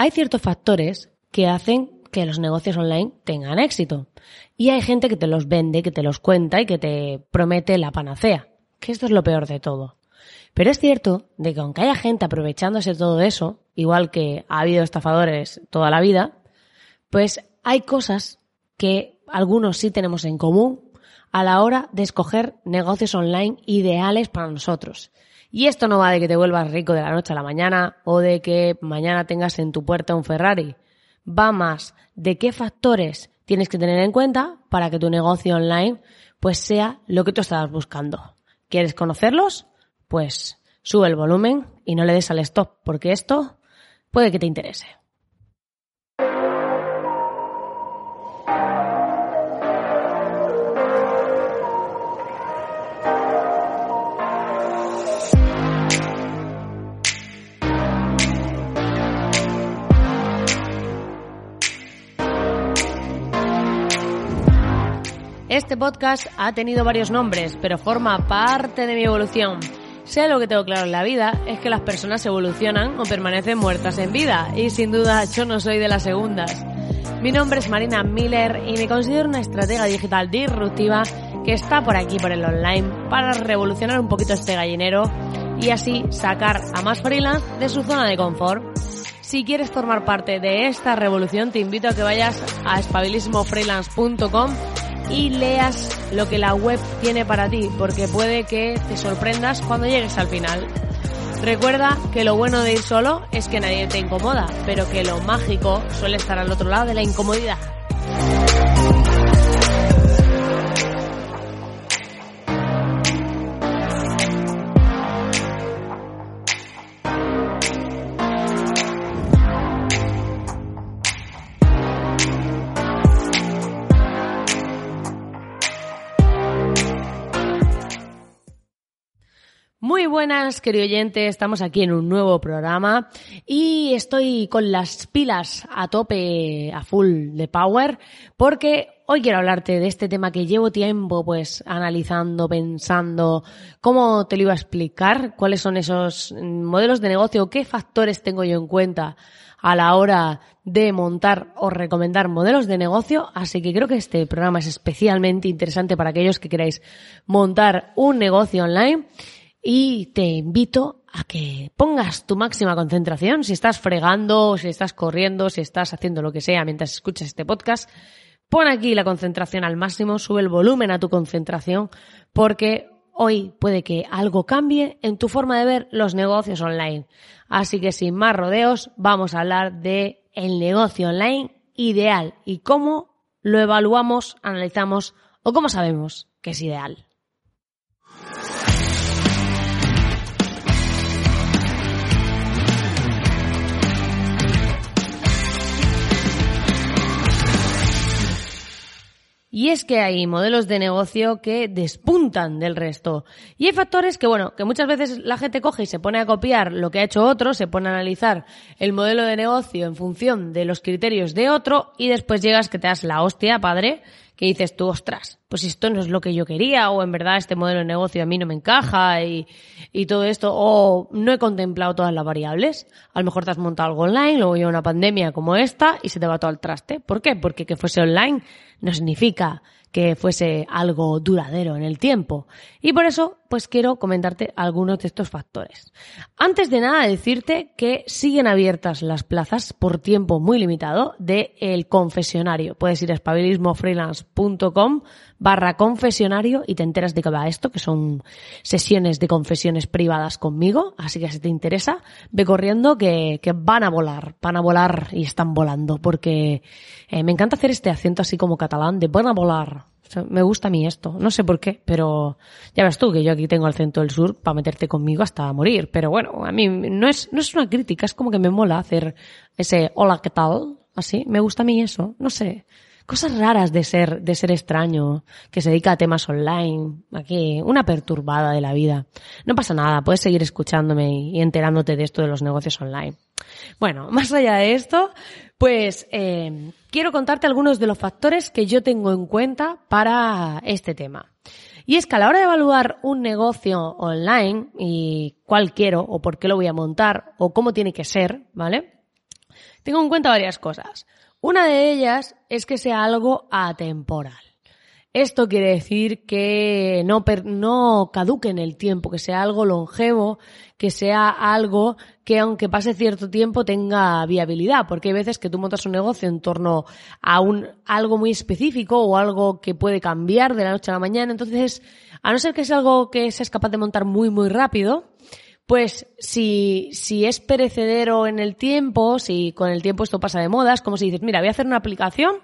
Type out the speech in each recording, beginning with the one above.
hay ciertos factores que hacen que los negocios online tengan éxito. Y hay gente que te los vende, que te los cuenta y que te promete la panacea. Que esto es lo peor de todo. Pero es cierto de que aunque haya gente aprovechándose de todo eso, igual que ha habido estafadores toda la vida, pues hay cosas que algunos sí tenemos en común a la hora de escoger negocios online ideales para nosotros. Y esto no va de que te vuelvas rico de la noche a la mañana o de que mañana tengas en tu puerta un Ferrari. Va más de qué factores tienes que tener en cuenta para que tu negocio online pues sea lo que tú estabas buscando. ¿Quieres conocerlos? Pues sube el volumen y no le des al stop porque esto puede que te interese. Este podcast ha tenido varios nombres, pero forma parte de mi evolución. Sé lo que tengo claro en la vida, es que las personas evolucionan o permanecen muertas en vida, y sin duda yo no soy de las segundas. Mi nombre es Marina Miller y me considero una estratega digital disruptiva que está por aquí, por el online, para revolucionar un poquito este gallinero y así sacar a más freelance de su zona de confort. Si quieres formar parte de esta revolución, te invito a que vayas a espabilismofreelance.com y leas lo que la web tiene para ti, porque puede que te sorprendas cuando llegues al final. Recuerda que lo bueno de ir solo es que nadie te incomoda, pero que lo mágico suele estar al otro lado de la incomodidad. Buenas, querido oyente. Estamos aquí en un nuevo programa y estoy con las pilas a tope, a full de power, porque hoy quiero hablarte de este tema que llevo tiempo pues analizando, pensando, cómo te lo iba a explicar, cuáles son esos modelos de negocio, qué factores tengo yo en cuenta a la hora de montar o recomendar modelos de negocio, así que creo que este programa es especialmente interesante para aquellos que queráis montar un negocio online y te invito a que pongas tu máxima concentración si estás fregando, si estás corriendo, si estás haciendo lo que sea mientras escuchas este podcast. Pon aquí la concentración al máximo, sube el volumen a tu concentración porque hoy puede que algo cambie en tu forma de ver los negocios online. Así que sin más rodeos, vamos a hablar de el negocio online ideal y cómo lo evaluamos, analizamos o cómo sabemos que es ideal. Y es que hay modelos de negocio que despuntan del resto. Y hay factores que, bueno, que muchas veces la gente coge y se pone a copiar lo que ha hecho otro, se pone a analizar el modelo de negocio en función de los criterios de otro y después llegas que te das la hostia, padre, que dices tú, ostras, pues esto no es lo que yo quería, o en verdad este modelo de negocio a mí no me encaja y, y todo esto, o no he contemplado todas las variables. A lo mejor te has montado algo online, luego llega una pandemia como esta y se te va todo al traste. ¿Por qué? Porque que fuese online no significa que fuese algo duradero en el tiempo. Y por eso, pues quiero comentarte algunos de estos factores. Antes de nada, decirte que siguen abiertas las plazas por tiempo muy limitado de el confesionario. Puedes ir a espabilismofreelance.com barra confesionario y te enteras de qué va esto, que son sesiones de confesiones privadas conmigo. Así que si te interesa, ve corriendo que, que van a volar, van a volar y están volando, porque eh, me encanta hacer este acento así como catalán de van a volar. Me gusta a mí esto, no sé por qué, pero ya ves tú que yo aquí tengo el acento del sur para meterte conmigo hasta morir. Pero bueno, a mí no es, no es una crítica, es como que me mola hacer ese hola, ¿qué tal? Así, me gusta a mí eso, no sé cosas raras de ser, de ser extraño, que se dedica a temas online, aquí, una perturbada de la vida. No pasa nada, puedes seguir escuchándome y enterándote de esto de los negocios online. Bueno, más allá de esto, pues eh, quiero contarte algunos de los factores que yo tengo en cuenta para este tema. Y es que a la hora de evaluar un negocio online y cuál quiero o por qué lo voy a montar o cómo tiene que ser, ¿vale? Tengo en cuenta varias cosas. Una de ellas es que sea algo atemporal. Esto quiere decir que no, no caduque en el tiempo, que sea algo longevo, que sea algo que aunque pase cierto tiempo tenga viabilidad, porque hay veces que tú montas un negocio en torno a un, algo muy específico o algo que puede cambiar de la noche a la mañana, entonces, a no ser que sea algo que seas capaz de montar muy, muy rápido, pues si, si es perecedero en el tiempo, si con el tiempo esto pasa de moda, es como si dices, mira, voy a hacer una aplicación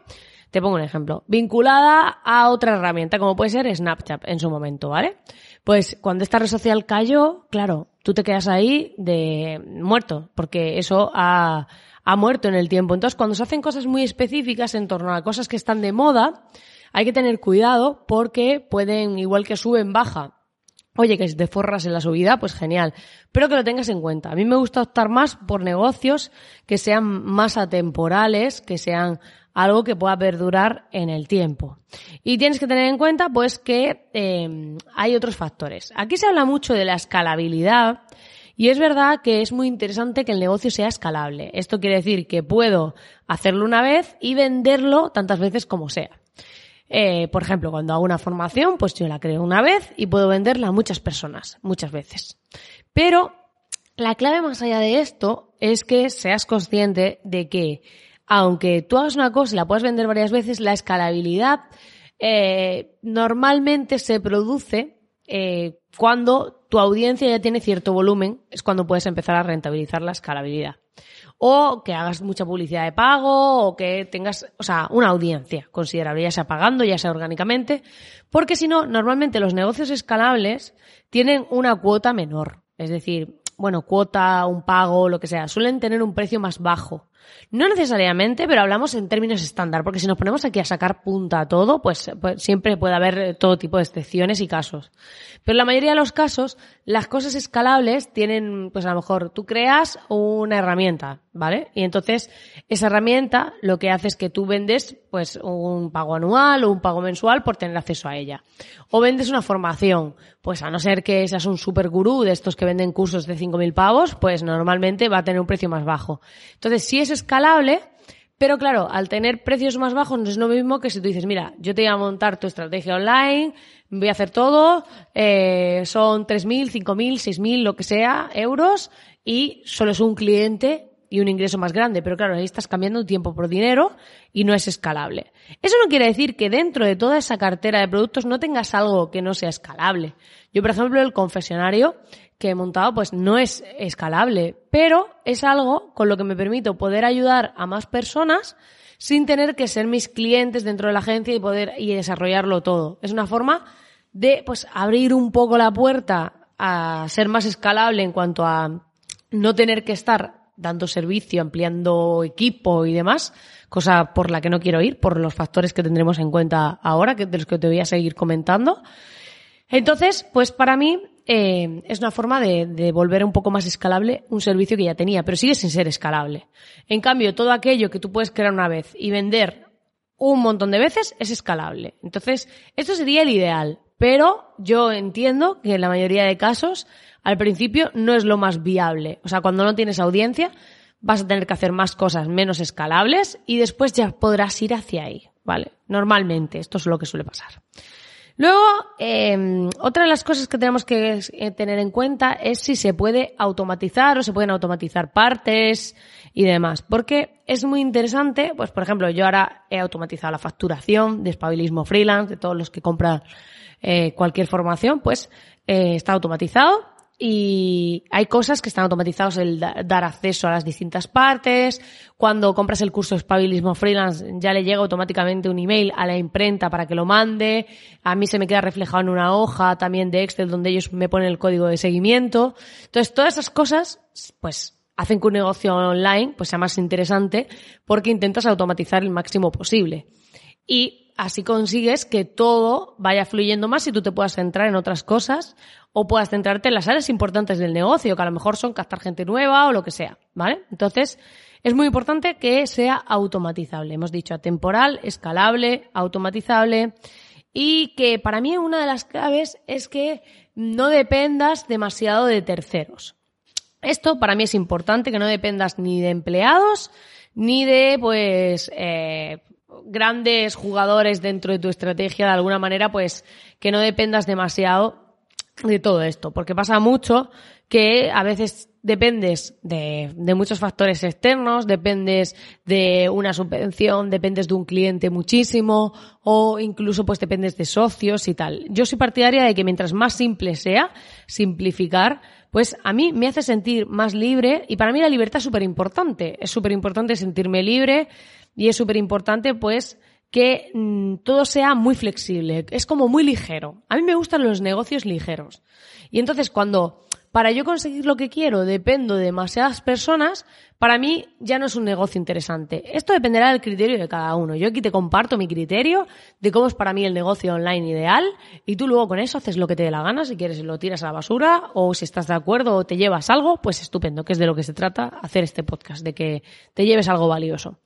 te pongo un ejemplo. Vinculada a otra herramienta, como puede ser Snapchat en su momento, ¿vale? Pues cuando esta red social cayó, claro, tú te quedas ahí de muerto, porque eso ha, ha muerto en el tiempo. Entonces, cuando se hacen cosas muy específicas en torno a cosas que están de moda, hay que tener cuidado porque pueden, igual que suben, baja, Oye, que si te forras en la subida, pues genial. Pero que lo tengas en cuenta. A mí me gusta optar más por negocios que sean más atemporales, que sean algo que pueda perdurar en el tiempo. Y tienes que tener en cuenta, pues, que eh, hay otros factores. Aquí se habla mucho de la escalabilidad. Y es verdad que es muy interesante que el negocio sea escalable. Esto quiere decir que puedo hacerlo una vez y venderlo tantas veces como sea. Eh, por ejemplo, cuando hago una formación, pues yo la creo una vez y puedo venderla a muchas personas, muchas veces. Pero la clave más allá de esto es que seas consciente de que aunque tú hagas una cosa y la puedas vender varias veces, la escalabilidad eh, normalmente se produce eh, cuando tu audiencia ya tiene cierto volumen, es cuando puedes empezar a rentabilizar la escalabilidad. O que hagas mucha publicidad de pago, o que tengas, o sea, una audiencia considerable, ya sea pagando, ya sea orgánicamente, porque si no, normalmente los negocios escalables tienen una cuota menor. Es decir, bueno, cuota, un pago, lo que sea, suelen tener un precio más bajo. No necesariamente, pero hablamos en términos estándar, porque si nos ponemos aquí a sacar punta a todo, pues, pues, siempre puede haber eh, todo tipo de excepciones y casos. Pero la mayoría de los casos, las cosas escalables tienen, pues a lo mejor tú creas una herramienta, ¿vale? Y entonces esa herramienta lo que hace es que tú vendes pues un pago anual o un pago mensual por tener acceso a ella. O vendes una formación, pues a no ser que seas un super gurú de estos que venden cursos de 5.000 pavos, pues normalmente va a tener un precio más bajo. Entonces, si es escalable, pero claro, al tener precios más bajos no es lo mismo que si tú dices, mira, yo te voy a montar tu estrategia online, voy a hacer todo, eh, son 3.000, 5.000, 6.000, lo que sea, euros, y solo es un cliente y un ingreso más grande, pero claro, ahí estás cambiando tiempo por dinero y no es escalable. Eso no quiere decir que dentro de toda esa cartera de productos no tengas algo que no sea escalable. Yo, por ejemplo, el confesionario que he montado, pues no es escalable, pero es algo con lo que me permito poder ayudar a más personas sin tener que ser mis clientes dentro de la agencia y poder y desarrollarlo todo. Es una forma de pues abrir un poco la puerta a ser más escalable en cuanto a no tener que estar dando servicio, ampliando equipo y demás, cosa por la que no quiero ir, por los factores que tendremos en cuenta ahora, que de los que te voy a seguir comentando. Entonces, pues para mí eh, es una forma de, de, volver un poco más escalable un servicio que ya tenía, pero sigue sin ser escalable. En cambio, todo aquello que tú puedes crear una vez y vender un montón de veces es escalable. Entonces, esto sería el ideal, pero yo entiendo que en la mayoría de casos al principio no es lo más viable. O sea, cuando no tienes audiencia, vas a tener que hacer más cosas menos escalables y después ya podrás ir hacia ahí, ¿vale? Normalmente, esto es lo que suele pasar. Luego, eh, otra de las cosas que tenemos que eh, tener en cuenta es si se puede automatizar o se pueden automatizar partes y demás. Porque es muy interesante, pues por ejemplo, yo ahora he automatizado la facturación de espabilismo freelance, de todos los que compran eh, cualquier formación, pues eh, está automatizado y hay cosas que están automatizadas, el dar acceso a las distintas partes. Cuando compras el curso espabilismo freelance, ya le llega automáticamente un email a la imprenta para que lo mande. A mí se me queda reflejado en una hoja también de Excel donde ellos me ponen el código de seguimiento. Entonces, todas esas cosas, pues, hacen que un negocio online pues sea más interesante porque intentas automatizar el máximo posible. Y así consigues que todo vaya fluyendo más y tú te puedas centrar en otras cosas o puedas centrarte en las áreas importantes del negocio, que a lo mejor son captar gente nueva o lo que sea, ¿vale? Entonces, es muy importante que sea automatizable. Hemos dicho atemporal, escalable, automatizable y que para mí una de las claves es que no dependas demasiado de terceros. Esto para mí es importante, que no dependas ni de empleados, ni de, pues, eh, grandes jugadores dentro de tu estrategia, de alguna manera, pues, que no dependas demasiado de todo esto, porque pasa mucho que a veces dependes de, muchos factores externos, dependes de una subvención, dependes de un cliente muchísimo o incluso pues dependes de socios y tal. Yo soy partidaria de que mientras más simple sea, simplificar, pues a mí me hace sentir más libre y para mí la libertad es súper importante. Es súper importante sentirme libre y es súper importante pues que mm, todo sea muy flexible, es como muy ligero. A mí me gustan los negocios ligeros. Y entonces cuando para yo conseguir lo que quiero dependo de demasiadas personas, para mí ya no es un negocio interesante. Esto dependerá del criterio de cada uno. Yo aquí te comparto mi criterio de cómo es para mí el negocio online ideal y tú luego con eso haces lo que te dé la gana, si quieres lo tiras a la basura o si estás de acuerdo o te llevas algo, pues estupendo, que es de lo que se trata hacer este podcast, de que te lleves algo valioso.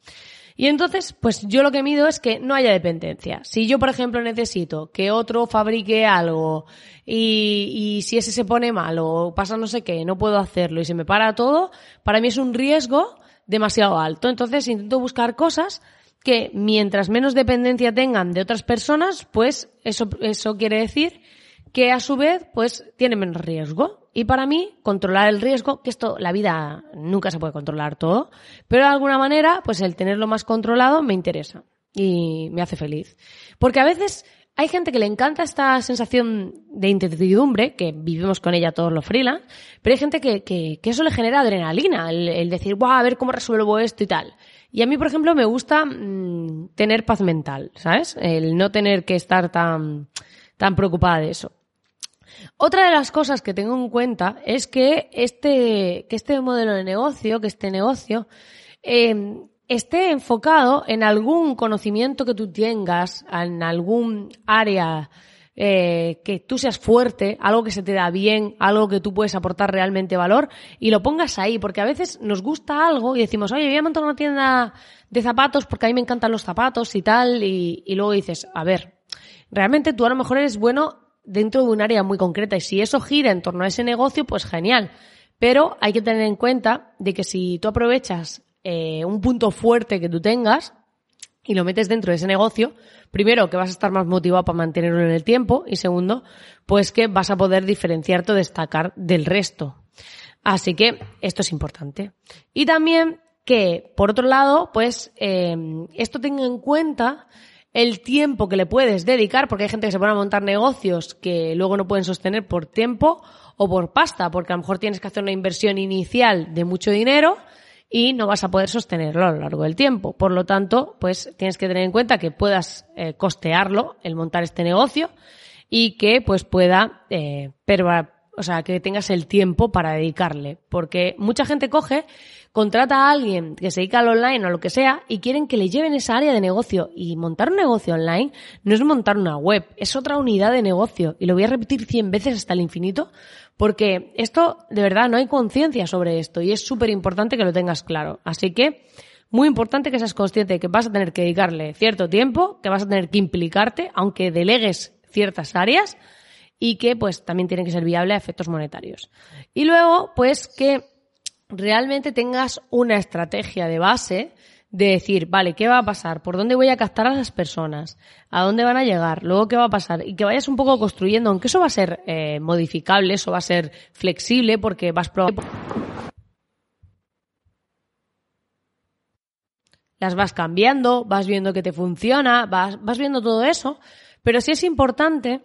Y entonces, pues yo lo que mido es que no haya dependencia. Si yo, por ejemplo, necesito que otro fabrique algo y, y si ese se pone mal o pasa no sé qué, no puedo hacerlo y se me para todo, para mí es un riesgo demasiado alto. Entonces intento buscar cosas que mientras menos dependencia tengan de otras personas, pues eso, eso quiere decir que a su vez, pues tiene menos riesgo. Y para mí, controlar el riesgo, que esto, la vida nunca se puede controlar todo, pero de alguna manera, pues el tenerlo más controlado me interesa y me hace feliz. Porque a veces hay gente que le encanta esta sensación de incertidumbre, que vivimos con ella todos los freelance, pero hay gente que, que, que eso le genera adrenalina, el, decir, wow, a ver cómo resuelvo esto y tal. Y a mí, por ejemplo, me gusta mmm, tener paz mental, ¿sabes? El no tener que estar tan, tan preocupada de eso. Otra de las cosas que tengo en cuenta es que este, que este modelo de negocio, que este negocio, eh, esté enfocado en algún conocimiento que tú tengas, en algún área eh, que tú seas fuerte, algo que se te da bien, algo que tú puedes aportar realmente valor y lo pongas ahí, porque a veces nos gusta algo y decimos, oye, voy a montar una tienda de zapatos porque a mí me encantan los zapatos y tal, y, y luego dices, a ver, realmente tú a lo mejor eres bueno dentro de un área muy concreta y si eso gira en torno a ese negocio, pues genial. Pero hay que tener en cuenta de que si tú aprovechas eh, un punto fuerte que tú tengas y lo metes dentro de ese negocio, primero que vas a estar más motivado para mantenerlo en el tiempo y segundo, pues que vas a poder diferenciarte o destacar del resto. Así que esto es importante. Y también que, por otro lado, pues eh, esto tenga en cuenta el tiempo que le puedes dedicar, porque hay gente que se pone a montar negocios que luego no pueden sostener por tiempo o por pasta, porque a lo mejor tienes que hacer una inversión inicial de mucho dinero y no vas a poder sostenerlo a lo largo del tiempo. Por lo tanto, pues tienes que tener en cuenta que puedas eh, costearlo, el montar este negocio, y que pues pueda eh, o sea, que tengas el tiempo para dedicarle. Porque mucha gente coge, contrata a alguien que se dedica al online o lo que sea y quieren que le lleven esa área de negocio. Y montar un negocio online no es montar una web, es otra unidad de negocio. Y lo voy a repetir cien veces hasta el infinito porque esto, de verdad, no hay conciencia sobre esto y es súper importante que lo tengas claro. Así que, muy importante que seas consciente de que vas a tener que dedicarle cierto tiempo, que vas a tener que implicarte, aunque delegues ciertas áreas, y que pues también tiene que ser viable a efectos monetarios. Y luego, pues que realmente tengas una estrategia de base de decir, vale, ¿qué va a pasar? ¿Por dónde voy a captar a las personas? ¿A dónde van a llegar? Luego, ¿qué va a pasar? Y que vayas un poco construyendo, aunque eso va a ser eh, modificable, eso va a ser flexible, porque vas probando... Las vas cambiando, vas viendo que te funciona, vas, vas viendo todo eso, pero sí es importante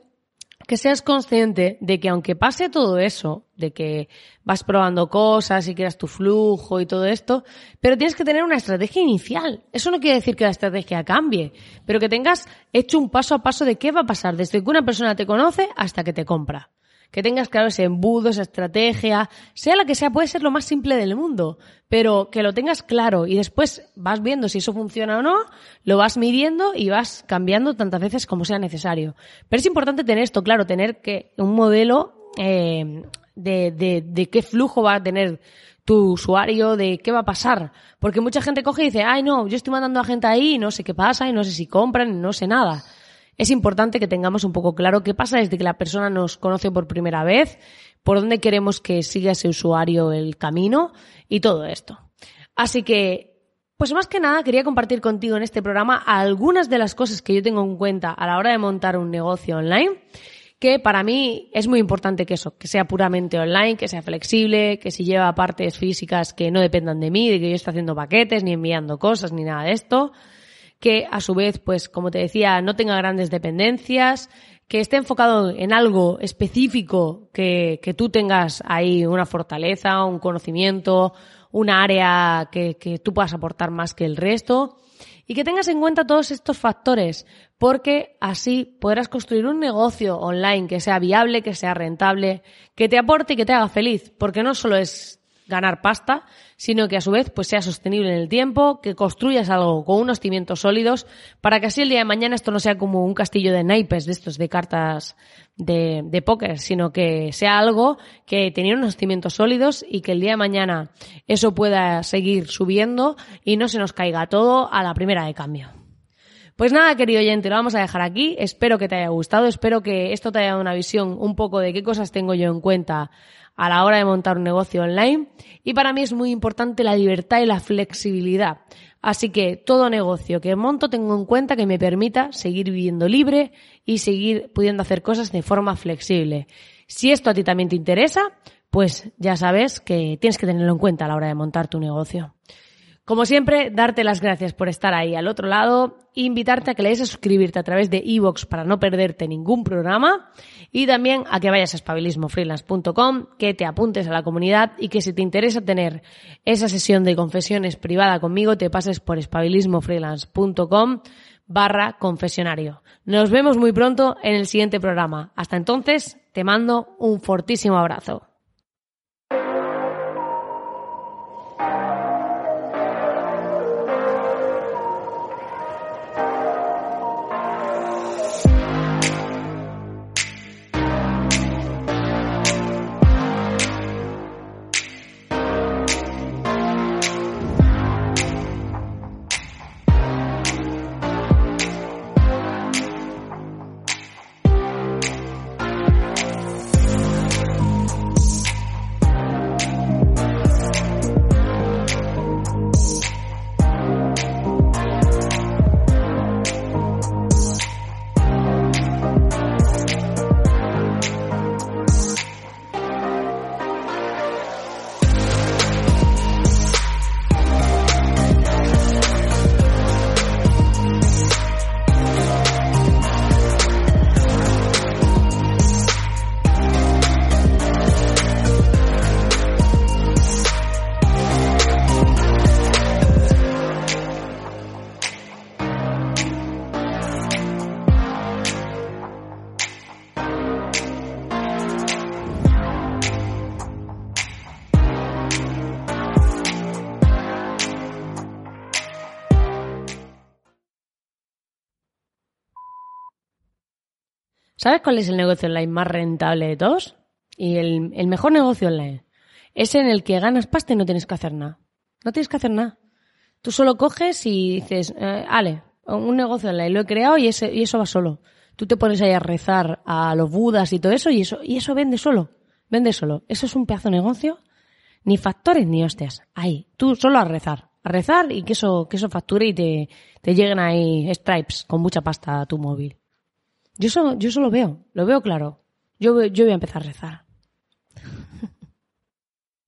que seas consciente de que aunque pase todo eso, de que vas probando cosas y creas tu flujo y todo esto, pero tienes que tener una estrategia inicial. Eso no quiere decir que la estrategia cambie, pero que tengas hecho un paso a paso de qué va a pasar desde que una persona te conoce hasta que te compra que tengas claro ese embudo, esa estrategia, sea la que sea, puede ser lo más simple del mundo, pero que lo tengas claro y después vas viendo si eso funciona o no, lo vas midiendo y vas cambiando tantas veces como sea necesario. Pero es importante tener esto claro, tener que un modelo eh, de, de, de qué flujo va a tener tu usuario, de qué va a pasar. Porque mucha gente coge y dice, ay no, yo estoy mandando a gente ahí y no sé qué pasa y no sé si compran y no sé nada es importante que tengamos un poco claro qué pasa desde que la persona nos conoce por primera vez, por dónde queremos que siga ese usuario el camino y todo esto. Así que, pues más que nada quería compartir contigo en este programa algunas de las cosas que yo tengo en cuenta a la hora de montar un negocio online que para mí es muy importante que eso, que sea puramente online, que sea flexible, que si lleva partes físicas que no dependan de mí, de que yo esté haciendo paquetes, ni enviando cosas, ni nada de esto, que a su vez, pues como te decía, no tenga grandes dependencias, que esté enfocado en algo específico, que, que tú tengas ahí una fortaleza, un conocimiento, un área que, que tú puedas aportar más que el resto y que tengas en cuenta todos estos factores, porque así podrás construir un negocio online que sea viable, que sea rentable, que te aporte y que te haga feliz, porque no solo es ganar pasta, sino que a su vez pues sea sostenible en el tiempo, que construyas algo con unos cimientos sólidos, para que así el día de mañana esto no sea como un castillo de naipes de estos de cartas de, de póker, sino que sea algo que tenga unos cimientos sólidos y que el día de mañana eso pueda seguir subiendo y no se nos caiga todo a la primera de cambio. Pues nada, querido oyente, lo vamos a dejar aquí. Espero que te haya gustado, espero que esto te haya dado una visión un poco de qué cosas tengo yo en cuenta a la hora de montar un negocio online. Y para mí es muy importante la libertad y la flexibilidad. Así que todo negocio que monto tengo en cuenta que me permita seguir viviendo libre y seguir pudiendo hacer cosas de forma flexible. Si esto a ti también te interesa, pues ya sabes que tienes que tenerlo en cuenta a la hora de montar tu negocio. Como siempre, darte las gracias por estar ahí al otro lado, invitarte a que le des a suscribirte a través de iVoox para no perderte ningún programa y también a que vayas a espabilismofreelance.com, que te apuntes a la comunidad y que si te interesa tener esa sesión de confesiones privada conmigo, te pases por espabilismofreelance.com barra confesionario. Nos vemos muy pronto en el siguiente programa. Hasta entonces, te mando un fortísimo abrazo. ¿Sabes cuál es el negocio online más rentable de todos? Y el, mejor negocio online. Es en el que ganas pasta y no tienes que hacer nada. No tienes que hacer nada. Tú solo coges y dices, eh, ale, un negocio online, lo he creado y, eso va solo. Tú te pones ahí a rezar a los budas y todo eso y eso, y eso vende solo. Vende solo. Eso es un pedazo de negocio. Ni factores ni hostias. Ahí. Tú solo a rezar. A rezar y que eso, que eso facture y te, te lleguen ahí stripes con mucha pasta a tu móvil. Yo eso, yo eso lo veo, lo veo claro. Yo, yo voy a empezar a rezar.